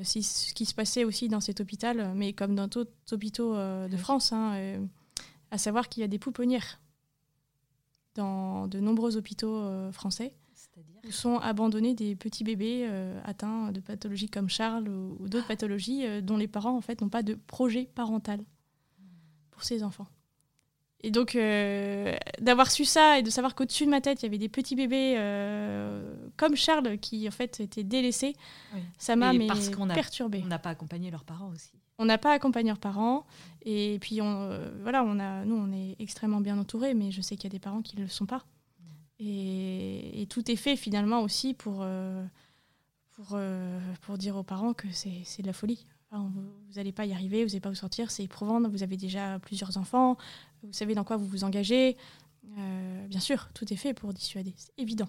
ce qui se passait aussi dans cet hôpital, mais comme dans d'autres hôpitaux de France, hein, à savoir qu'il y a des pouponnières dans de nombreux hôpitaux euh, français où sont abandonnés des petits bébés euh, atteints de pathologies comme Charles ou, d'autres pathologies euh, dont les parents en fait n'ont pas de projet parental pour ces enfants. Et donc, d'avoir su ça et de savoir qu'au-dessus de ma tête, il y avait des petits bébés comme Charles qui, en fait, étaient délaissés, ça m'a perturbé. On n'a pas accompagné leurs parents aussi. On n'a pas accompagné leurs parents. Et puis, on, euh, voilà, on a, nous, on est extrêmement bien entourés, mais je sais qu'il y a des parents qui ne le sont pas. Et, tout est fait finalement aussi pour, euh, pour, euh, pour dire aux parents que c'est de la folie. vous n'allez pas y arriver, vous n'allez pas vous sortir, c'est éprouvant, vous avez déjà plusieurs enfants, vous savez dans quoi vous vous engagez. bien sûr, tout est fait pour dissuader, c'est évident.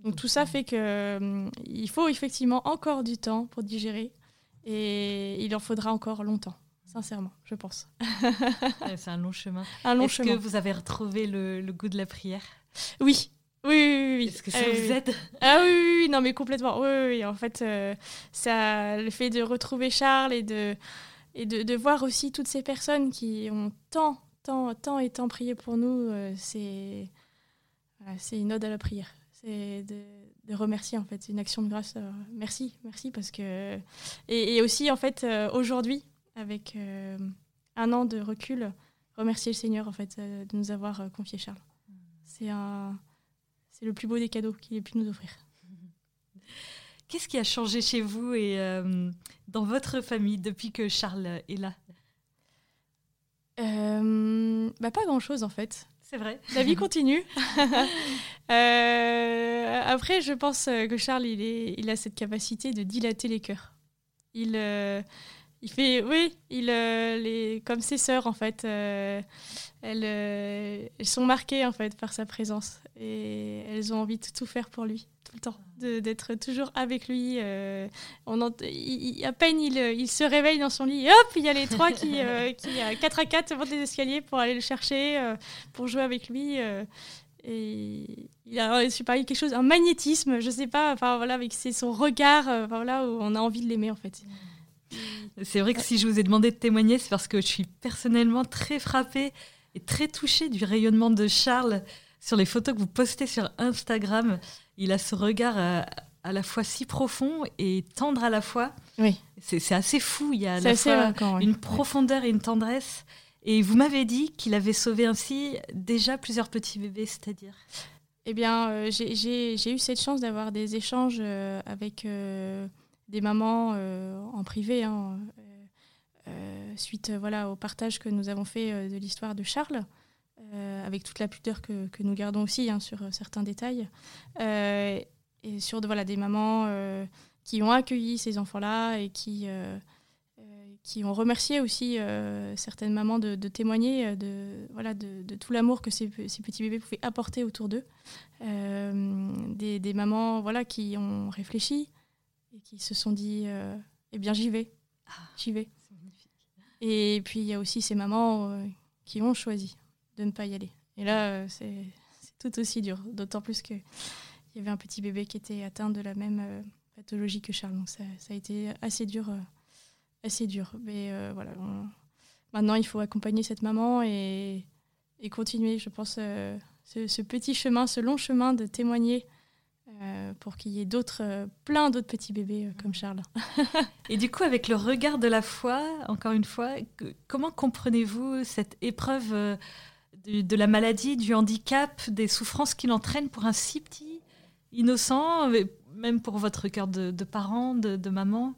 Donc tout ça fait que il faut effectivement encore du temps pour digérer et il en faudra encore longtemps sincèrement, je pense. c'est un long chemin. Un long Est-ce que vous avez retrouvé le, goût de la prière? Oui. Oui, oui, oui. Est-ce que ça euh, vous aide? Ah oui, oui, non, mais complètement. Oui, oui, En fait, euh, ça, le fait de retrouver Charles et de, et de, voir aussi toutes ces personnes qui ont tant, tant, tant et tant prié pour nous, euh, c'est, c'est une ode à la prière. C'est de, remercier en fait, une action de grâce. merci, merci parce que et, aussi en fait aujourd'hui, avec euh, un an de recul, remercier le Seigneur en fait euh, de nous avoir euh, confié Charles. C'est un, c'est le plus beau des cadeaux qu'il ait pu nous offrir. Qu'est-ce qui a changé chez vous et dans votre famille depuis que Charles est là? Bah, Pas grand-chose en fait. C'est vrai. La vie continue. après, je pense que Charles, il, est, il a cette capacité de dilater les cœurs. Il, il fait, oui, il, les, comme ses sœurs en fait, elles, elles, sont marquées en fait par sa présence et elles ont envie de tout faire pour lui tout le temps, d'être toujours avec lui. on à peine il, se réveille dans son lit, hop, il y a les trois qui, qui à 4 à 4 montent les escaliers pour aller le chercher, pour jouer avec lui. Et il a, je sais pas, quelque chose, un magnétisme, je sais pas, enfin voilà, avec son regard, euh, voilà, où on a envie de l'aimer en fait. C'est vrai que si je vous ai demandé de témoigner, c'est parce que je suis personnellement très frappée et très touchée du rayonnement de Charles sur les photos que vous postez sur Instagram. Il a ce regard euh, à, la fois si profond et tendre à la fois. Oui. C'est assez fou. Il y a à la fois une profondeur et une tendresse. Et vous m'avez dit qu'il avait sauvé ainsi déjà plusieurs petits bébés, c'est-à-dire? Eh bien, euh, j'ai eu cette chance d'avoir des échanges euh, avec euh, des mamans en privé, hein, suite voilà, au partage que nous avons fait de l'histoire de Charles. avec toute la pudeur que, que nous gardons aussi hein, sur certains détails, et sur voilà, des mamans qui ont accueilli ces enfants-là et qui, qui ont remercié aussi euh, certaines mamans de, témoigner euh, de, voilà, de, tout l'amour que ces, petits bébés pouvaient apporter autour d'eux. Euh, des, mamans voilà, qui ont réfléchi et qui se sont dit Eh bien, j'y vais. Ah, j'y vais. Et puis, il y a aussi ces mamans qui ont choisi de ne pas y aller. Et là, c'est tout aussi dur, d'autant plus qu'il y avait un petit bébé qui était atteint de la même pathologie que Charles. Donc, ça, ça a été assez dur assez dur. Mais euh, voilà, maintenant il faut accompagner cette maman et, et continuer, je pense, euh, ce, petit chemin, ce long chemin de témoigner euh, pour qu'il y ait d'autres, plein d'autres petits bébés comme Charles. et du coup, avec le regard de la foi, encore une fois, comment comprenez-vous cette épreuve de, la maladie, du handicap, des souffrances qu'il entraîne pour un si petit innocent, même pour votre cœur de, parent, de maman?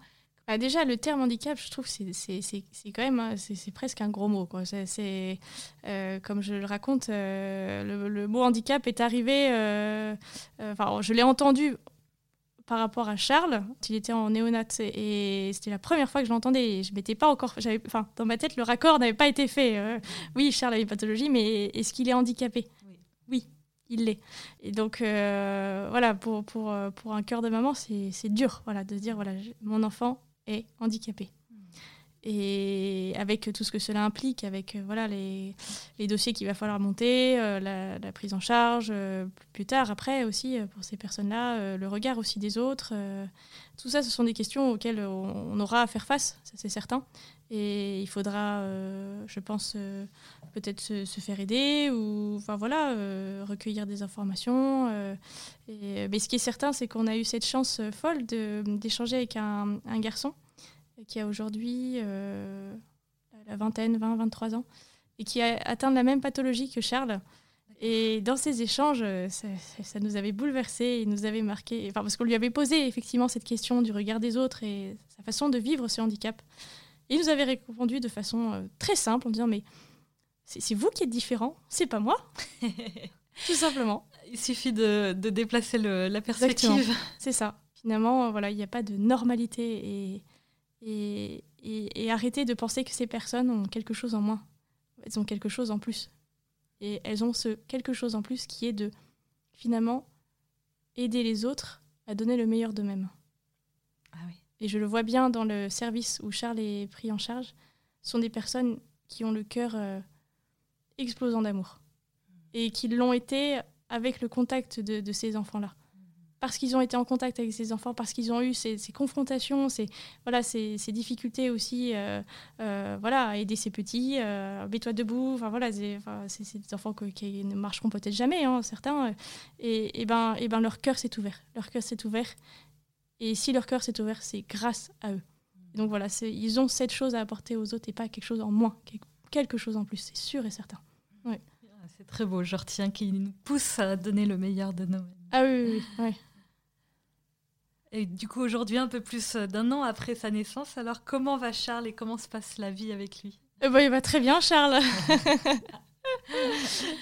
Bah, déjà, le terme handicap, je trouve c'est quand même, hein, c'est presque un gros mot. C'est euh, comme je le raconte, euh, le, mot handicap est arrivé, euh, enfin, je l'ai entendu par rapport à Charles, il était en néonat et c'était la première fois que je l'entendais. Je m'étais pas encore, enfin, dans ma tête, le raccord n'avait pas été fait. oui, Charles a une pathologie, mais est-ce qu'il est handicapé? Oui, il l'est. Et donc, voilà, pour, pour, pour un cœur de maman, c'est dur voilà, de se dire, voilà, mon enfant est handicapé. Et avec tout ce que cela implique, avec euh, voilà, les, les dossiers qu'il va falloir monter, euh, la, prise en charge, euh, plus tard, après aussi, pour ces personnes-là, le regard aussi des autres. tout ça, ce sont des questions auxquelles on, aura à faire face, ça c'est certain. Et il faudra, je pense, peut-être se, faire aider ou enfin, voilà, recueillir des informations. Mais ce qui est certain, c'est qu'on a eu cette chance folle d'échanger avec un garçon qui a aujourd'hui euh, la vingtaine, 20, 23 ans, et qui a atteint la même pathologie que Charles. Et dans ces échanges, euh, ça, nous avait bouleversé, il nous avait marqué, enfin, parce qu'on lui avait posé effectivement cette question du regard des autres et sa façon de vivre ce handicap. il nous avait répondu de façon euh, très simple en disant Mais c'est vous qui êtes différent, c'est pas moi. Tout simplement. Il suffit de, de déplacer le, la perspective. C'est ça. Finalement, voilà, il n'y a pas de normalité et et, et, arrêter de penser que ces personnes ont quelque chose en moins. Elles ont quelque chose en plus. Et elles ont ce quelque chose en plus qui est de finalement aider les autres à donner le meilleur d'eux-mêmes. Ah oui. Et je le vois bien dans le service où Charles est pris en charge. Ce sont des personnes qui ont le cœur euh, explosant d'amour. Et qui l'ont été avec le contact de ces enfants-là parce qu'ils ont été en contact avec ces enfants, parce qu'ils ont eu ces, confrontations, ces, voilà, ces, difficultés aussi euh, euh, voilà, aider ces petits, euh, mets-toi debout, enfin, voilà, c'est des enfants qui ne marcheront peut-être jamais, hein, certains, et, et, ben, et ben leur cœur s'est ouvert, leur cœur s'est ouvert, et si leur cœur s'est ouvert, c'est grâce à eux. donc voilà, ils ont cette chose à apporter aux autres et pas quelque chose en moins, quelque chose en plus, c'est sûr et certain. Ouais. C'est très beau, je retiens qui nous pousse à donner le meilleur de nous. Ah oui, oui, oui. Et du coup, aujourd'hui, un peu plus d'un an après sa naissance, alors comment va Charles et comment se passe la vie avec lui? Eh ben, Il va très bien, Charles.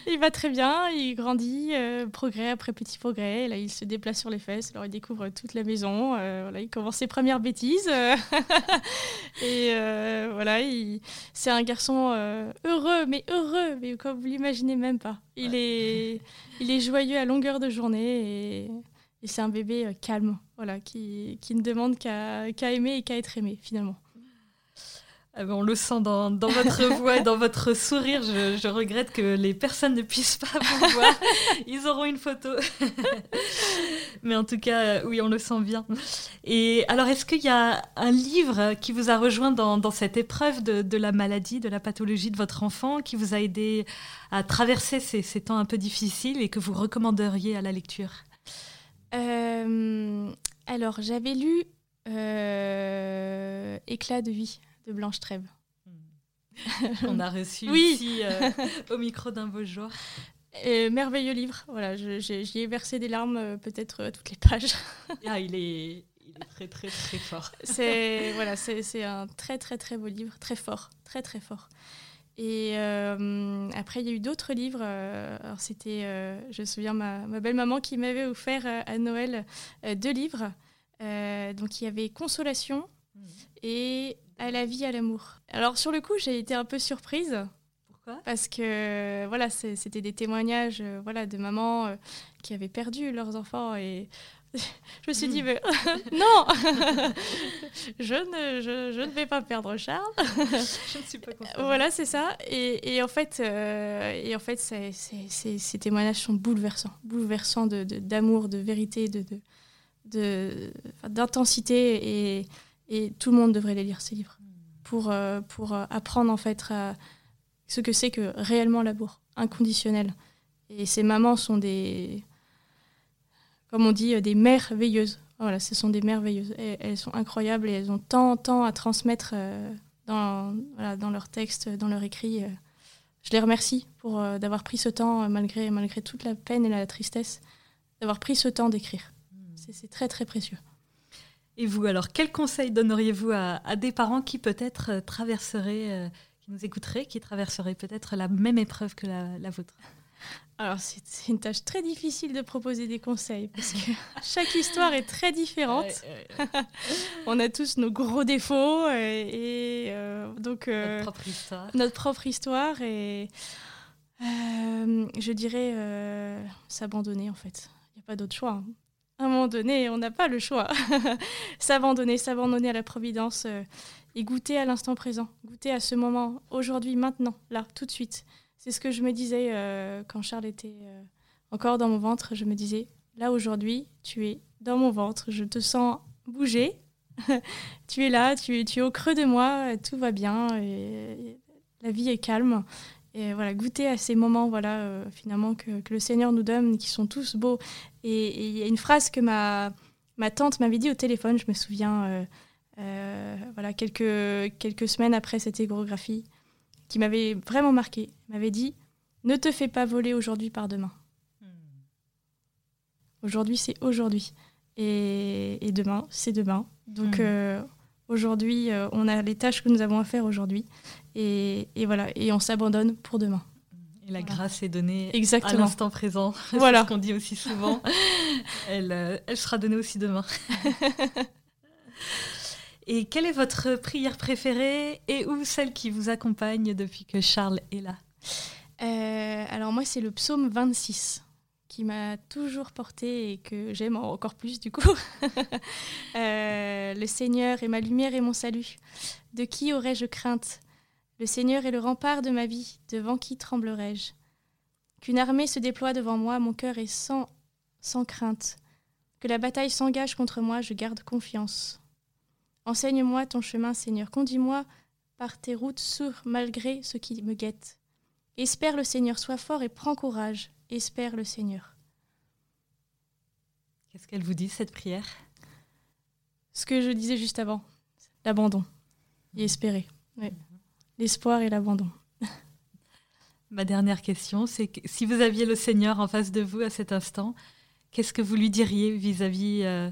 il va très bien, il grandit, euh, progrès après petit progrès. Là, il se déplace sur les fesses, alors il découvre toute la maison. Euh, il commence ses premières bêtises. et euh, voilà, c'est un garçon heureux, mais heureux, mais comme vous l'imaginez même pas. Il, est, il est joyeux à longueur de journée et, c'est un bébé calme, voilà, qui, qui ne demande qu'à aimer et qu'à être aimé finalement. Ah ben, on le sent dans, votre voix et dans votre sourire. Je, regrette que les personnes ne puissent pas vous voir. Ils auront une photo. Mais en tout cas, euh, oui, on le sent bien. Et alors, est-ce qu'il y a un livre qui vous a rejoint dans, cette épreuve de, la maladie, de la pathologie de votre enfant, qui vous a aidé à traverser ces, temps un peu difficiles et que vous recommanderiez à la lecture? Euh, Alors, j'avais lu euh, Éclat de vie de Blanche Trèves. Hmm. On a reçu ici euh, au micro d'un beau jour. merveilleux livre. Voilà, j'y ai versé des larmes peut-être euh, toutes les pages. ah, il est, très très très fort. C'est voilà, c'est un très très très beau livre, très fort, très très fort. Et après, il y a eu d'autres livres. alors c'était, je me souviens, ma, ma belle maman qui m'avait offert à Noël deux livres. donc il y avait Consolation hmm. et à la vie, à l'amour. Alors sur le coup, j'ai été un peu surprise. Pourquoi? Parce que voilà, c'était des témoignages euh, voilà, de mamans euh, qui avaient perdu leurs enfants et je me suis dit, hmm. mais, non, je, ne, je, ne vais pas perdre Charles. je ne suis pas Voilà, c'est ça. Et, et, en fait, euh, et en fait ces témoignages sont bouleversants, bouleversants d'amour, de, de, vérité, de, d'intensité. De, et, et tout le monde devrait les lire, ces livres, pour, euh, pour euh, apprendre en fait ce que c'est que réellement l'amour inconditionnel. Et ces mamans sont des, comme on dit, euh, des merveilleuses. Voilà, ce sont des merveilleuses. elles sont incroyables et elles ont tant, tant à transmettre dans, voilà, dans leurs textes, dans leur écrit. Je les remercie pour d'avoir pris ce temps, malgré, malgré toute la peine et la tristesse, d'avoir pris ce temps d'écrire. C'est très, très précieux. Et vous, alors, quel conseil donneriez-vous à, des parents qui peut-être euh, traverseraient, euh, qui nous écouteraient, qui traverseraient peut-être la même épreuve que la, vôtre? Alors, c'est une tâche très difficile de proposer des conseils parce que chaque histoire est très différente. On a tous nos gros défauts et, euh, donc notre propre histoire. Notre propre histoire et je dirais s'abandonner en fait. Il n'y a pas d'autre choix. Hein à un moment donné, on n'a pas le choix. s'abandonner, s'abandonner à la providence euh, et goûter à l'instant présent, goûter à ce moment, aujourd'hui, maintenant, là, tout de suite. C'est ce que je me disais euh, quand Charles était euh, encore dans mon ventre. Je me disais, là, aujourd'hui, tu es dans mon ventre, je te sens bouger. tu es là, tu es, au creux de moi, tout va bien, la vie est calme et voilà, goûter à ces moments voilà, euh, finalement que, le Seigneur nous donne, qui sont tous beaux. Et il y a une phrase que ma, ma tante m'avait dit au téléphone, je me souviens, voilà, quelques, quelques semaines après cette échographie, qui m'avait vraiment marqué. M'avait dit Ne te fais pas voler aujourd'hui par demain. Hmm. Aujourd'hui, c'est aujourd'hui. Et, et, demain, c'est demain. Donc, hmm. Aujourd'hui, euh, on a les tâches que nous avons à faire aujourd'hui. Et, voilà, et on s'abandonne pour demain. Et la grâce est donnée à l'instant présent. Voilà. ce qu'on dit aussi souvent. elle, euh, elle sera donnée aussi demain. et quelle est votre prière préférée et ou celle qui vous accompagne depuis que Charles est là? Euh, Alors moi, c'est le psaume 26 qui m'a toujours porté et que j'aime encore plus du coup. Euh, le Seigneur est ma lumière et mon salut. De qui aurais-je crainte? Le Seigneur est le rempart de ma vie. Devant qui tremblerais-je Qu'une armée se déploie devant moi, mon cœur est sans, sans crainte. Que la bataille s'engage contre moi, je garde confiance. Enseigne-moi ton chemin, Seigneur. Conduis-moi par tes routes sûres malgré ce qui me guette. Espère le Seigneur, sois fort et prends courage espère le Seigneur. Qu'est-ce qu'elle vous dit, cette prière? Ce que je disais juste avant, l'abandon et espérer. L'espoir et l'abandon. Ma dernière question, c'est que si vous aviez le Seigneur en face de vous à cet instant, qu'est-ce que vous lui diriez vis-à-vis euh,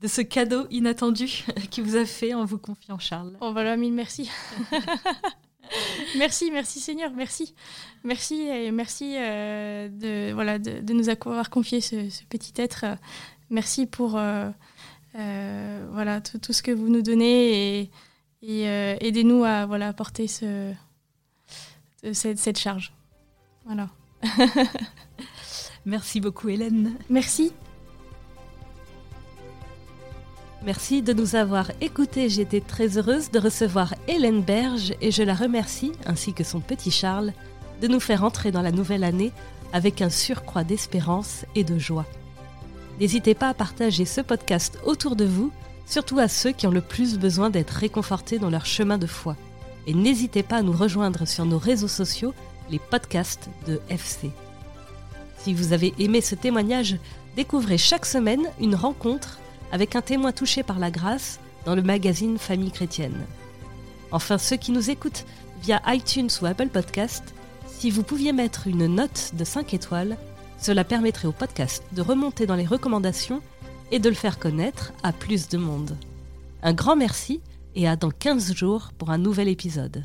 de ce cadeau inattendu qu'il vous a fait en vous confiant Charles Oh voilà, mille merci. merci, merci Seigneur, merci. Merci et merci euh, de, voilà, de, nous avoir confié ce, petit être. Merci pour euh, euh, voilà, tout, ce que vous nous donnez et, aidez-nous à voilà, porter ce, cette, cette charge. Voilà. merci beaucoup Hélène. Merci. Merci de nous avoir écoutés. J'étais très heureuse de recevoir Hélène Berge et je la remercie, ainsi que son petit Charles, de nous faire entrer dans la nouvelle année avec un surcroît d'espérance et de joie. N'hésitez pas à partager ce podcast autour de vous, surtout à ceux qui ont le plus besoin d'être réconfortés dans leur chemin de foi. Et n'hésitez pas à nous rejoindre sur nos réseaux sociaux, les podcasts de FC. Si vous avez aimé ce témoignage, découvrez chaque semaine une rencontre avec un témoin touché par la grâce dans le magazine Famille chrétienne. Enfin, ceux qui nous écoutent via iTunes ou Apple Podcast, si vous pouviez mettre une note de 5 étoiles, cela permettrait au podcast de remonter dans les recommandations et de le faire connaître à plus de monde. Un grand merci et à dans 15 jours pour un nouvel épisode.